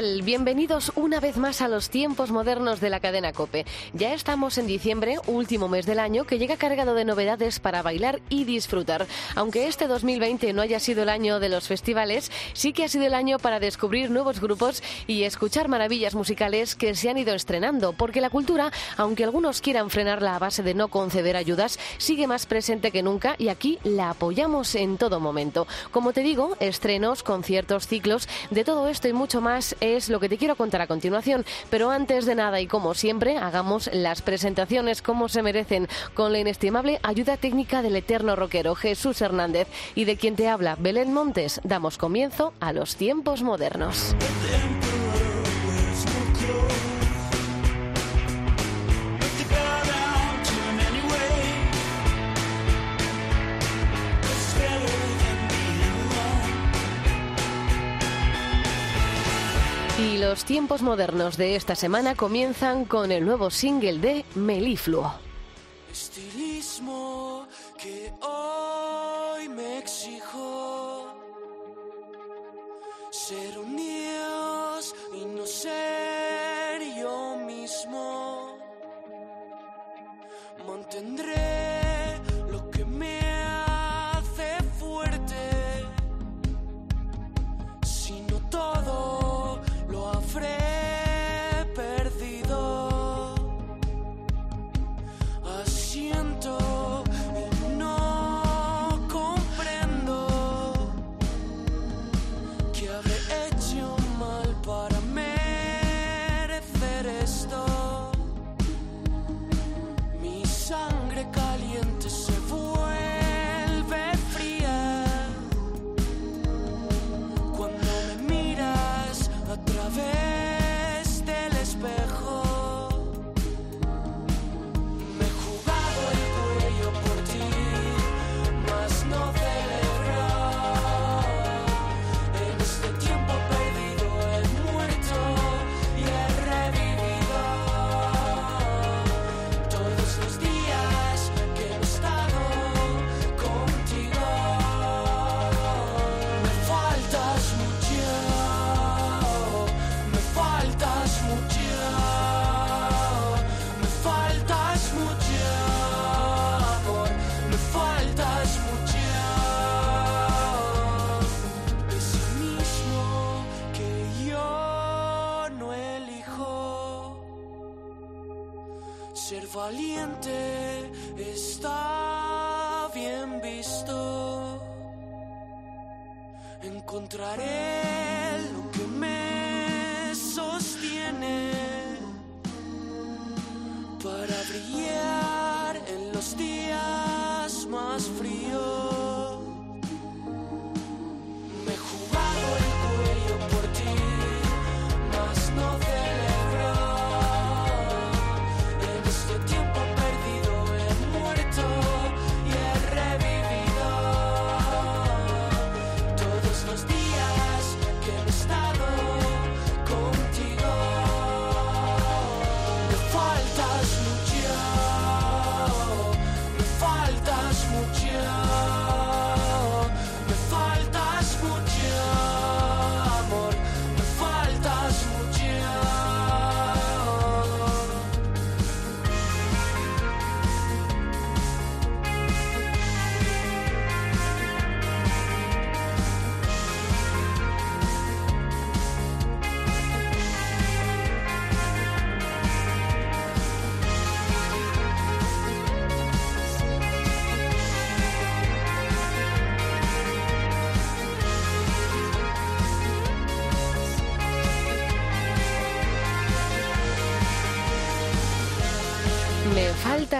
Bienvenidos una vez más a los tiempos modernos de la cadena Cope. Ya estamos en diciembre, último mes del año, que llega cargado de novedades para bailar y disfrutar. Aunque este 2020 no haya sido el año de los festivales, sí que ha sido el año para descubrir nuevos grupos y escuchar maravillas musicales que se han ido estrenando, porque la cultura, aunque algunos quieran frenarla a base de no conceder ayudas, sigue más presente que nunca y aquí la apoyamos en todo momento. Como te digo, estrenos, conciertos, ciclos, de todo esto y mucho más es lo que te quiero contar a continuación. Pero antes de nada y como siempre, hagamos las presentaciones como se merecen con la inestimable ayuda técnica del eterno rockero Jesús Hernández y de quien te habla Belén Montes. Damos comienzo a los tiempos modernos. Los tiempos modernos de esta semana comienzan con el nuevo single de Melifluo. Estilismo que hoy me exijo ser un dios y no ser yo mismo. Mantendré Ser valiente está bien visto. Encontraré lo que me sostiene para brillar en los días más fríos.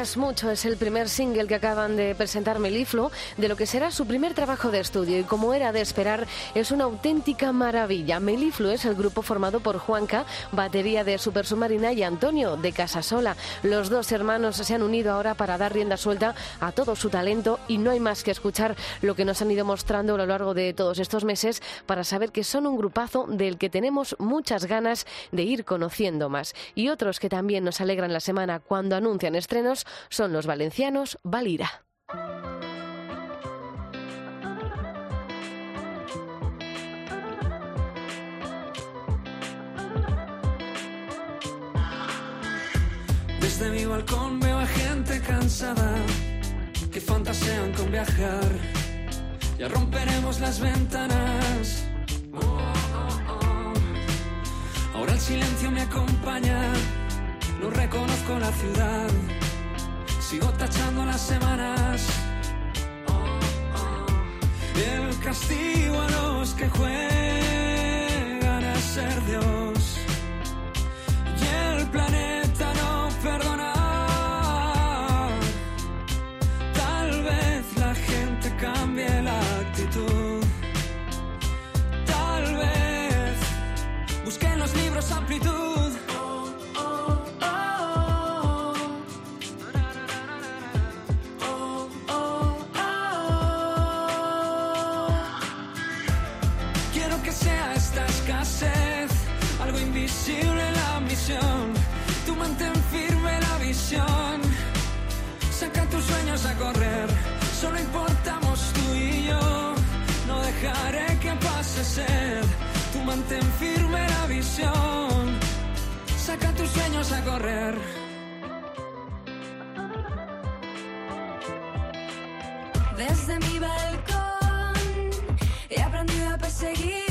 Faltas mucho es el primer single que acaban de presentar Melifluo de lo que será su primer trabajo de estudio y como era de esperar es una auténtica maravilla. Melifluo es el grupo formado por Juanca, batería de Super Submarina y Antonio de Casasola. Los dos hermanos se han unido ahora para dar rienda suelta a todo su talento y no hay más que escuchar lo que nos han ido mostrando a lo largo de todos estos meses para saber que son un grupazo del que tenemos muchas ganas de ir conociendo más. Y otros que también nos alegran la semana cuando anuncian estrenos son los valencianos Valira. Desde mi balcón veo a gente cansada que fantasean con viajar. Ya romperemos las ventanas. Ahora el silencio me acompaña. No reconozco la ciudad. Sigo tachando las semanas. El castigo a los que juegan a ser Dios. Y el planeta no perdona. Tal vez la gente cambie la actitud. Tal vez busque en los libros amplitud. Ambición. Tú mantén firme la visión. Saca tus sueños a correr. Solo importamos tú y yo. No dejaré que pase sed. Tú mantén firme la visión. Saca tus sueños a correr. Desde mi balcón he aprendido a perseguir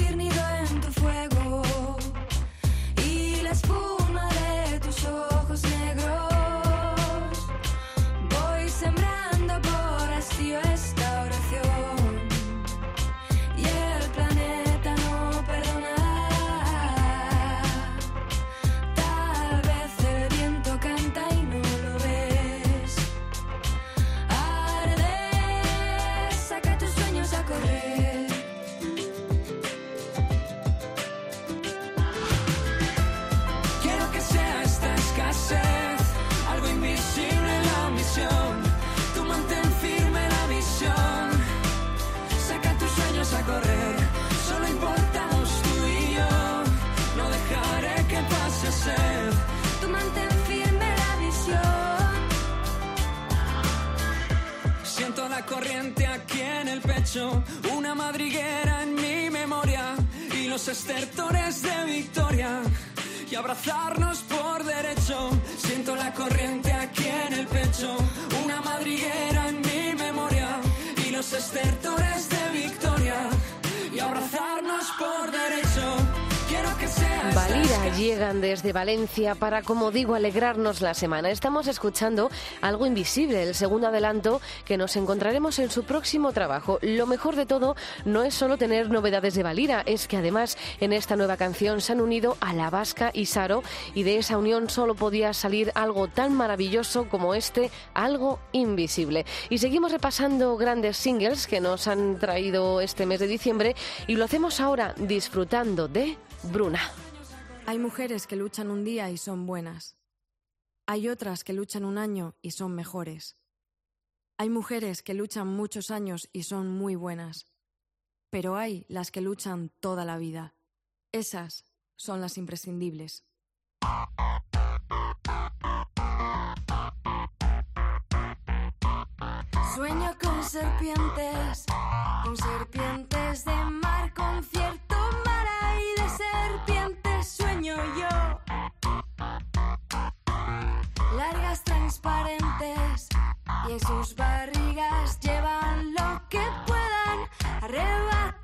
una madriguera en mi memoria y los estertores de victoria. Y abrazarnos por derecho. Siento la corriente aquí en el pecho, una madriguera en mi memoria y los estertores de victoria. Y abrazarnos por derecho. Valira llegan desde Valencia para, como digo, alegrarnos la semana. Estamos escuchando Algo Invisible, el segundo adelanto que nos encontraremos en su próximo trabajo. Lo mejor de todo no es solo tener novedades de Valira, es que además en esta nueva canción se han unido a La Vasca y Saro y de esa unión solo podía salir algo tan maravilloso como este Algo Invisible. Y seguimos repasando grandes singles que nos han traído este mes de diciembre y lo hacemos ahora disfrutando de Bruna. Hay mujeres que luchan un día y son buenas. Hay otras que luchan un año y son mejores. Hay mujeres que luchan muchos años y son muy buenas. Pero hay las que luchan toda la vida. Esas son las imprescindibles. Sueño con serpientes, con serpientes de mar, con cierto transparentes y en sus barrigas llevan lo que puedan arrebatarle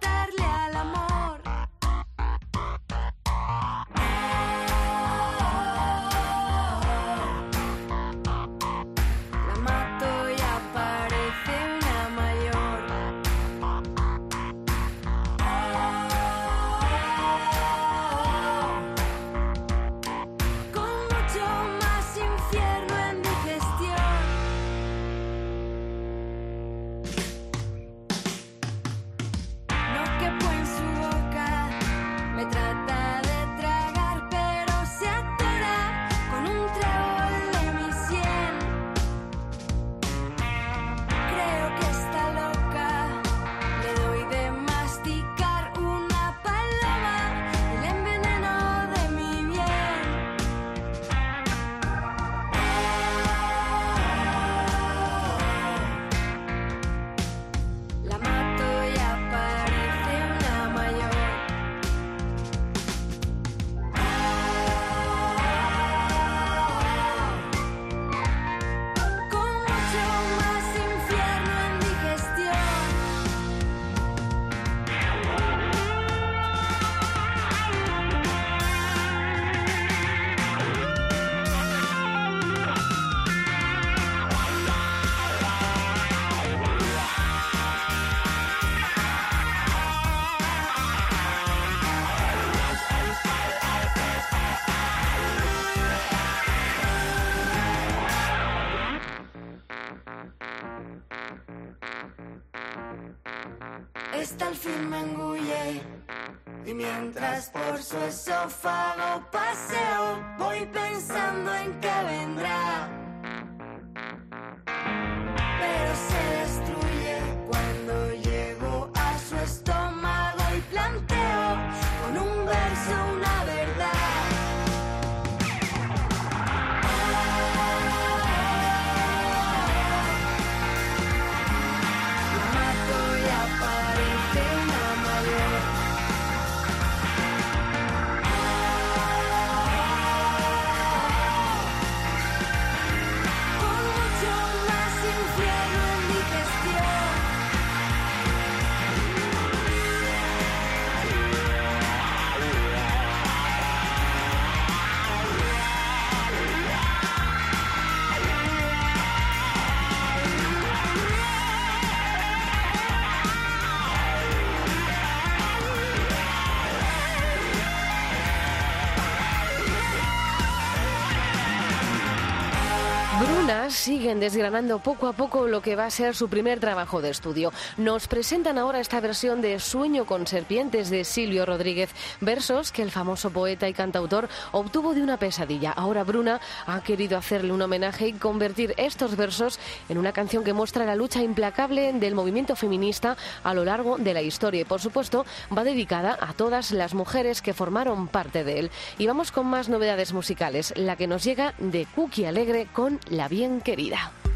mientras por su esófago paseo, voy pensando en qué vendrá. Siguen desgranando poco a poco lo que va a ser su primer trabajo de estudio. Nos presentan ahora esta versión de Sueño con serpientes de Silvio Rodríguez, versos que el famoso poeta y cantautor obtuvo de una pesadilla. Ahora Bruna ha querido hacerle un homenaje y convertir estos versos en una canción que muestra la lucha implacable del movimiento feminista a lo largo de la historia y por supuesto va dedicada a todas las mujeres que formaron parte de él. Y vamos con más novedades musicales, la que nos llega de Cookie Alegre con La Bien Querida. Yo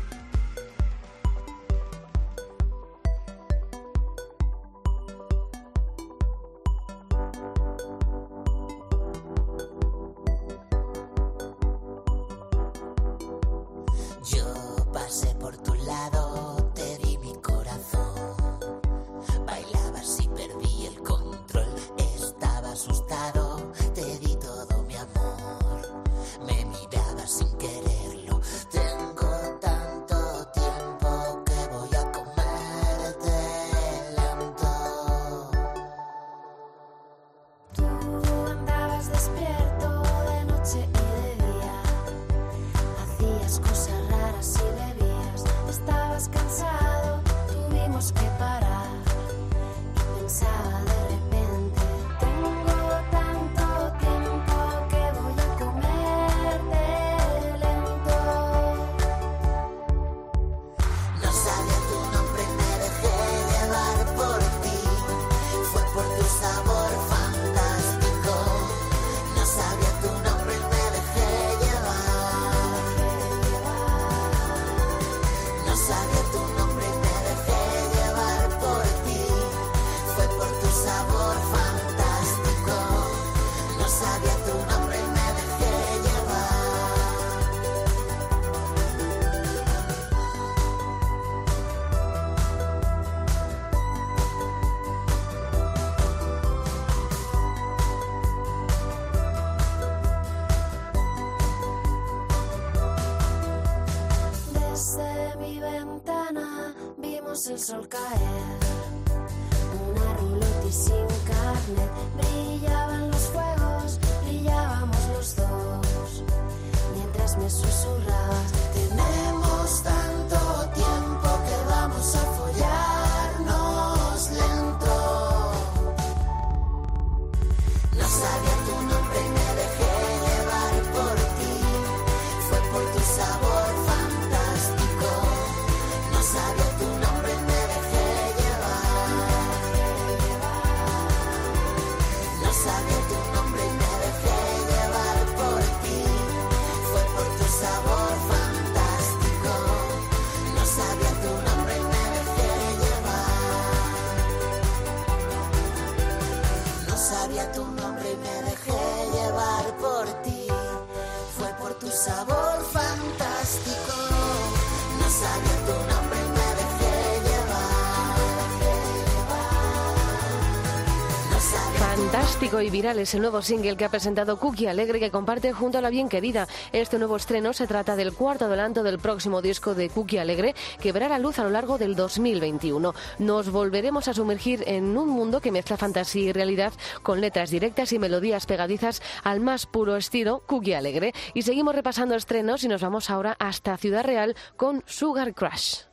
Y viral es el nuevo single que ha presentado Cookie Alegre que comparte junto a la bien querida. Este nuevo estreno se trata del cuarto adelanto del próximo disco de Cookie Alegre que verá la luz a lo largo del 2021. Nos volveremos a sumergir en un mundo que mezcla fantasía y realidad con letras directas y melodías pegadizas al más puro estilo Cookie Alegre. Y seguimos repasando estrenos y nos vamos ahora hasta Ciudad Real con Sugar Crush.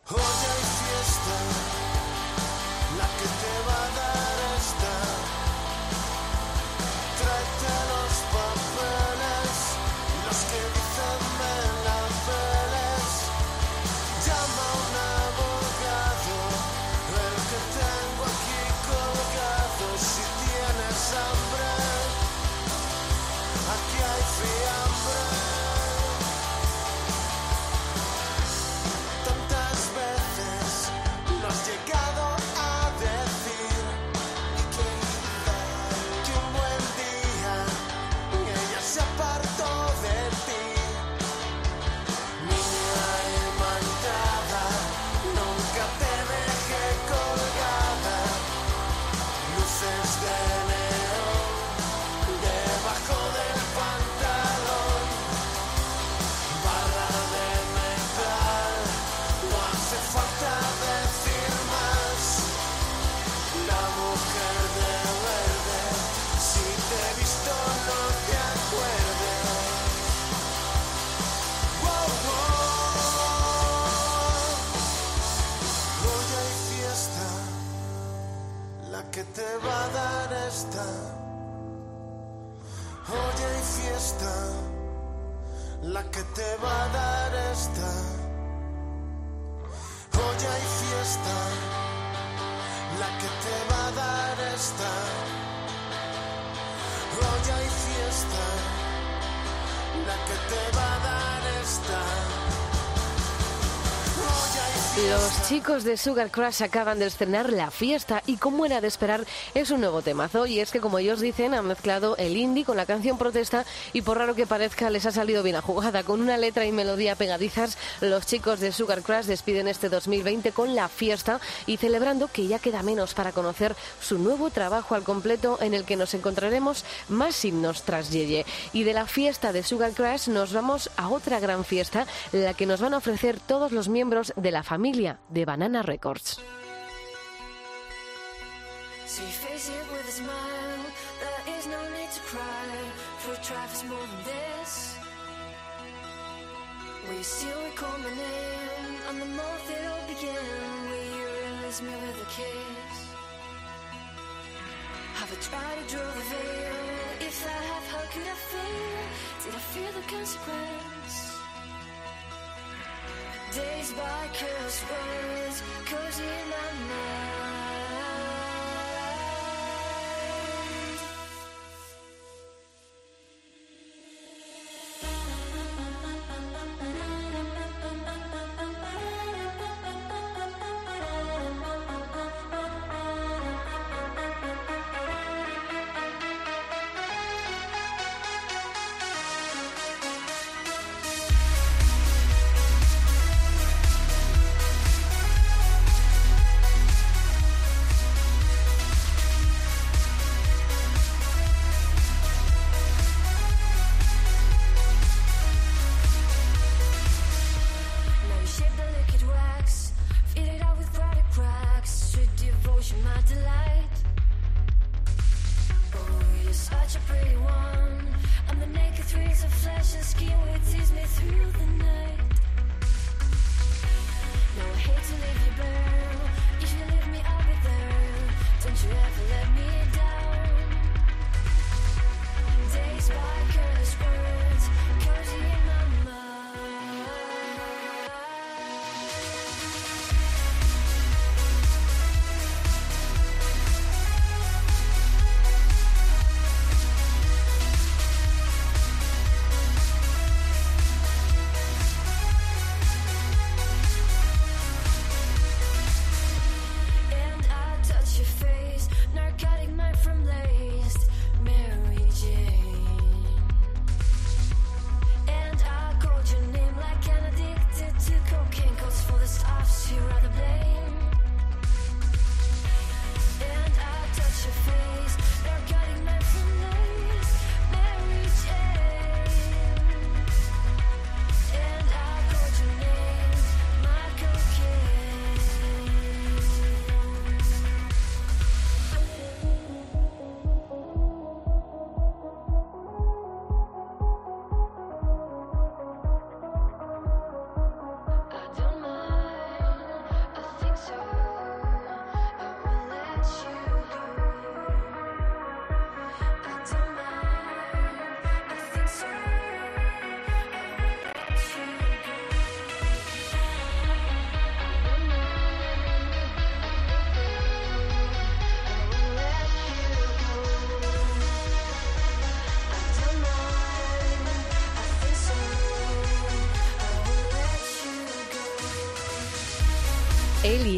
La que te va a dar esta. Hoy hay fiesta, la que te va a dar esta. Hoy hay fiesta, la que te va a dar esta. Los chicos de Sugar Crush acaban de estrenar La Fiesta y como era de esperar es un nuevo temazo. Y es que como ellos dicen han mezclado el indie con la canción protesta y por raro que parezca les ha salido bien a jugada. Con una letra y melodía pegadizas los chicos de Sugar Crush despiden este 2020 con La Fiesta y celebrando que ya queda menos para conocer su nuevo trabajo al completo en el que nos encontraremos más himnos tras Yeye. Y de la fiesta de Sugar Crush nos vamos a otra gran fiesta la que nos van a ofrecer todos los miembros de la familia de Banana Records. You still recall my name? On the month it all began. Will you release me with a kiss? Have I tried to draw the veil? If I have, how could I fail? Did I fear the consequence? Days by cursed words, cozy in my mind.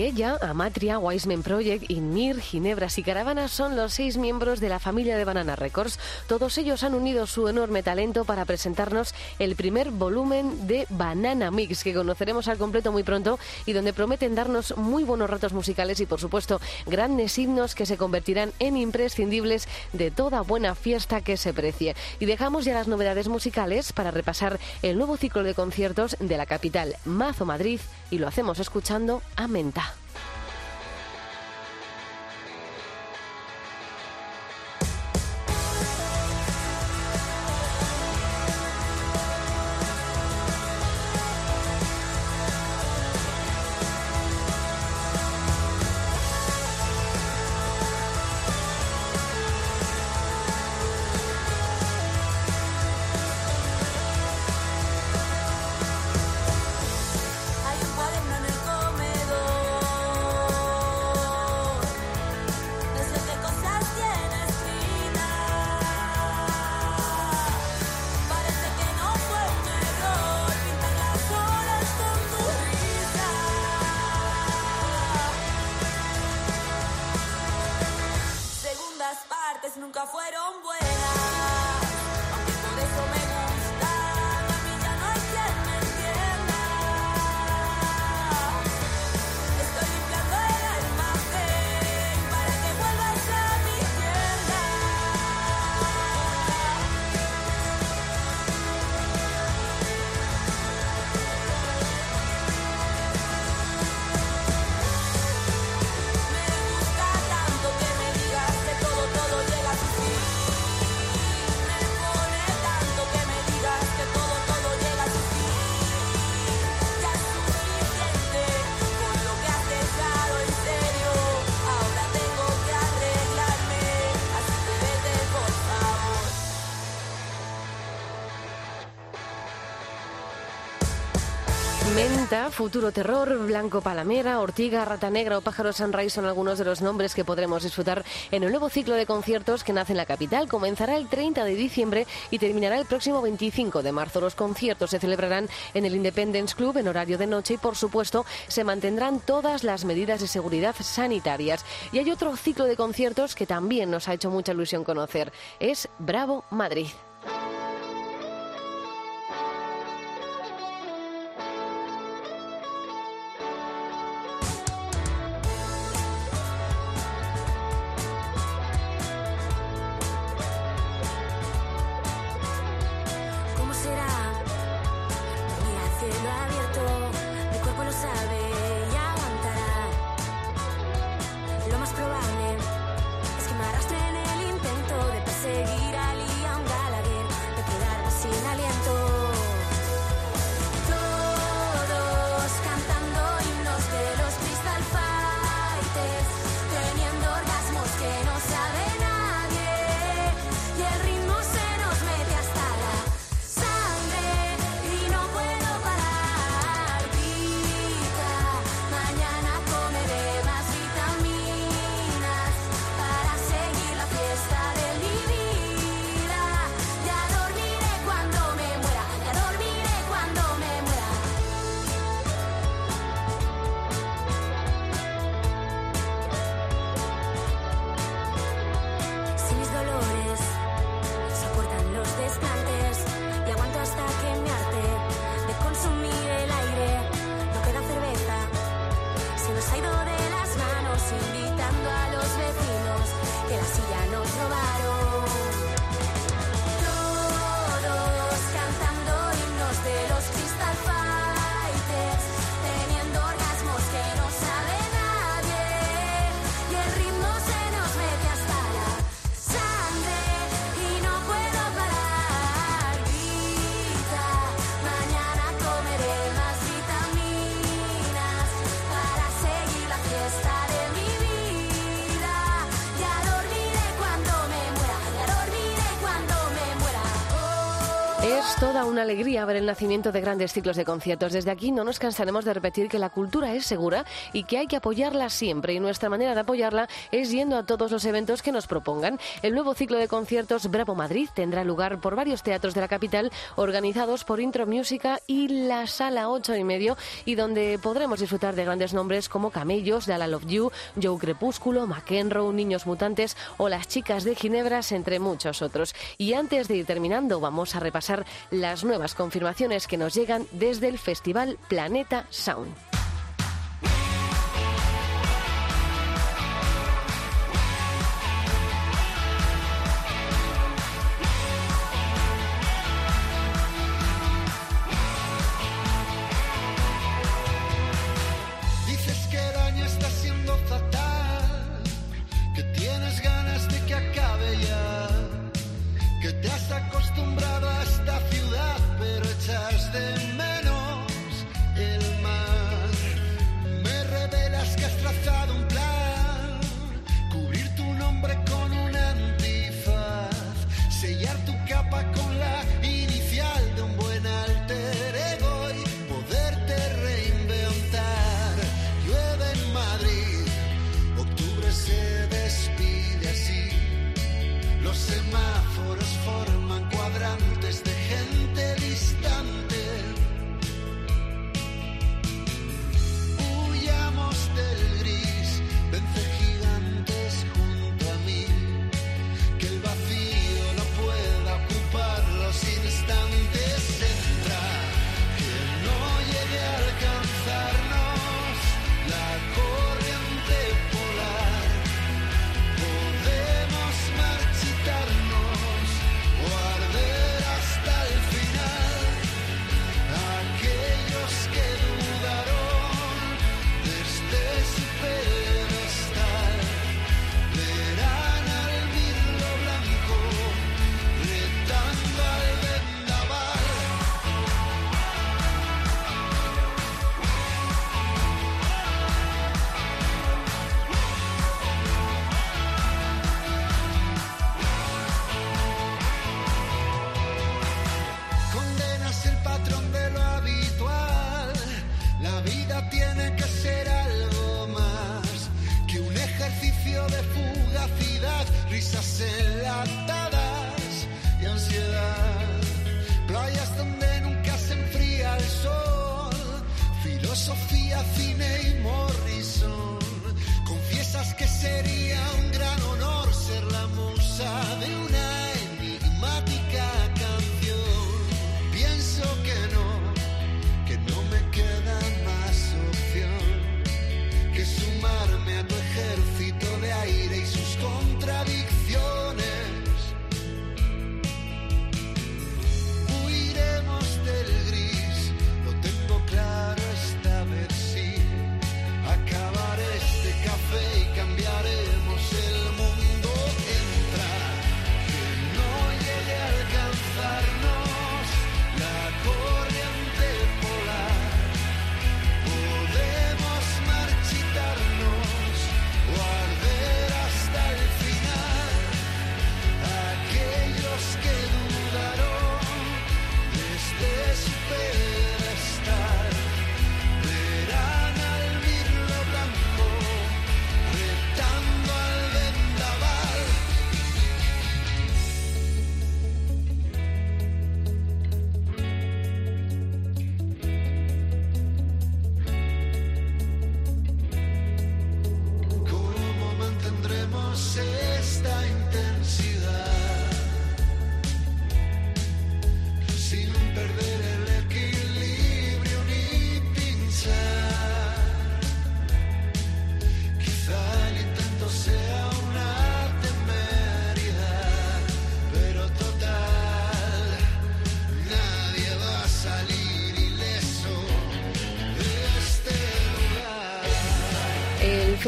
Él y ella, Amatria, Wiseman Project, Inmir, Ginebras y Caravanas son los seis miembros de la familia de Banana Records. Todos ellos han unido su enorme talento para presentarnos el primer volumen de Banana Mix, que conoceremos al completo muy pronto y donde prometen darnos muy buenos ratos musicales y, por supuesto, grandes himnos que se convertirán en imprescindibles de toda buena fiesta que se precie. Y dejamos ya las novedades musicales para repasar el nuevo ciclo de conciertos de la capital Mazo Madrid y lo hacemos escuchando a Menta. Fueron buenas. Aunque por eso me Futuro Terror, Blanco Palamera, Ortiga, Rata Negra o Pájaro Sunrise son algunos de los nombres que podremos disfrutar en el nuevo ciclo de conciertos que nace en la capital. Comenzará el 30 de diciembre y terminará el próximo 25 de marzo. Los conciertos se celebrarán en el Independence Club en horario de noche y, por supuesto, se mantendrán todas las medidas de seguridad sanitarias. Y hay otro ciclo de conciertos que también nos ha hecho mucha ilusión conocer. Es Bravo Madrid. Es toda una alegría ver el nacimiento de grandes ciclos de conciertos. Desde aquí no nos cansaremos de repetir que la cultura es segura y que hay que apoyarla siempre. Y nuestra manera de apoyarla es yendo a todos los eventos que nos propongan. El nuevo ciclo de conciertos Bravo Madrid tendrá lugar por varios teatros de la capital organizados por Intro Música y la Sala 8 y medio y donde podremos disfrutar de grandes nombres como Camellos, Dala Love You, Joe Crepúsculo, McEnroe, Niños Mutantes o Las Chicas de Ginebras, entre muchos otros. Y antes de ir terminando, vamos a repasar las nuevas confirmaciones que nos llegan desde el Festival Planeta Sound.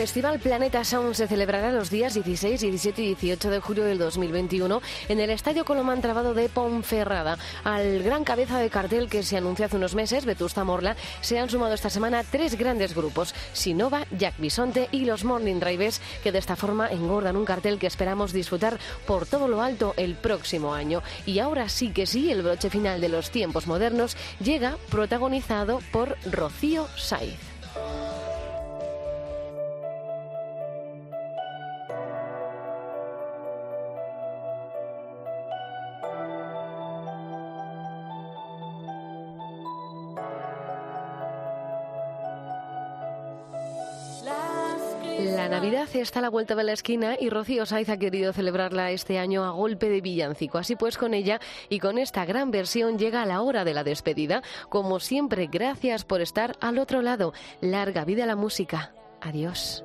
Festival Planeta Sound se celebrará los días 16, 17 y 18 de julio del 2021 en el Estadio Colomán Trabado de Ponferrada. Al gran cabeza de cartel que se anunció hace unos meses, Vetusta Morla, se han sumado esta semana tres grandes grupos, Sinova, Jack Bisonte y los Morning Drivers, que de esta forma engordan un cartel que esperamos disfrutar por todo lo alto el próximo año. Y ahora sí que sí, el broche final de los tiempos modernos llega protagonizado por Rocío Saiz. Navidad está a la vuelta de la esquina y Rocío Saiz ha querido celebrarla este año a golpe de villancico. Así pues, con ella y con esta gran versión llega la hora de la despedida. Como siempre, gracias por estar al otro lado. Larga vida la música. Adiós.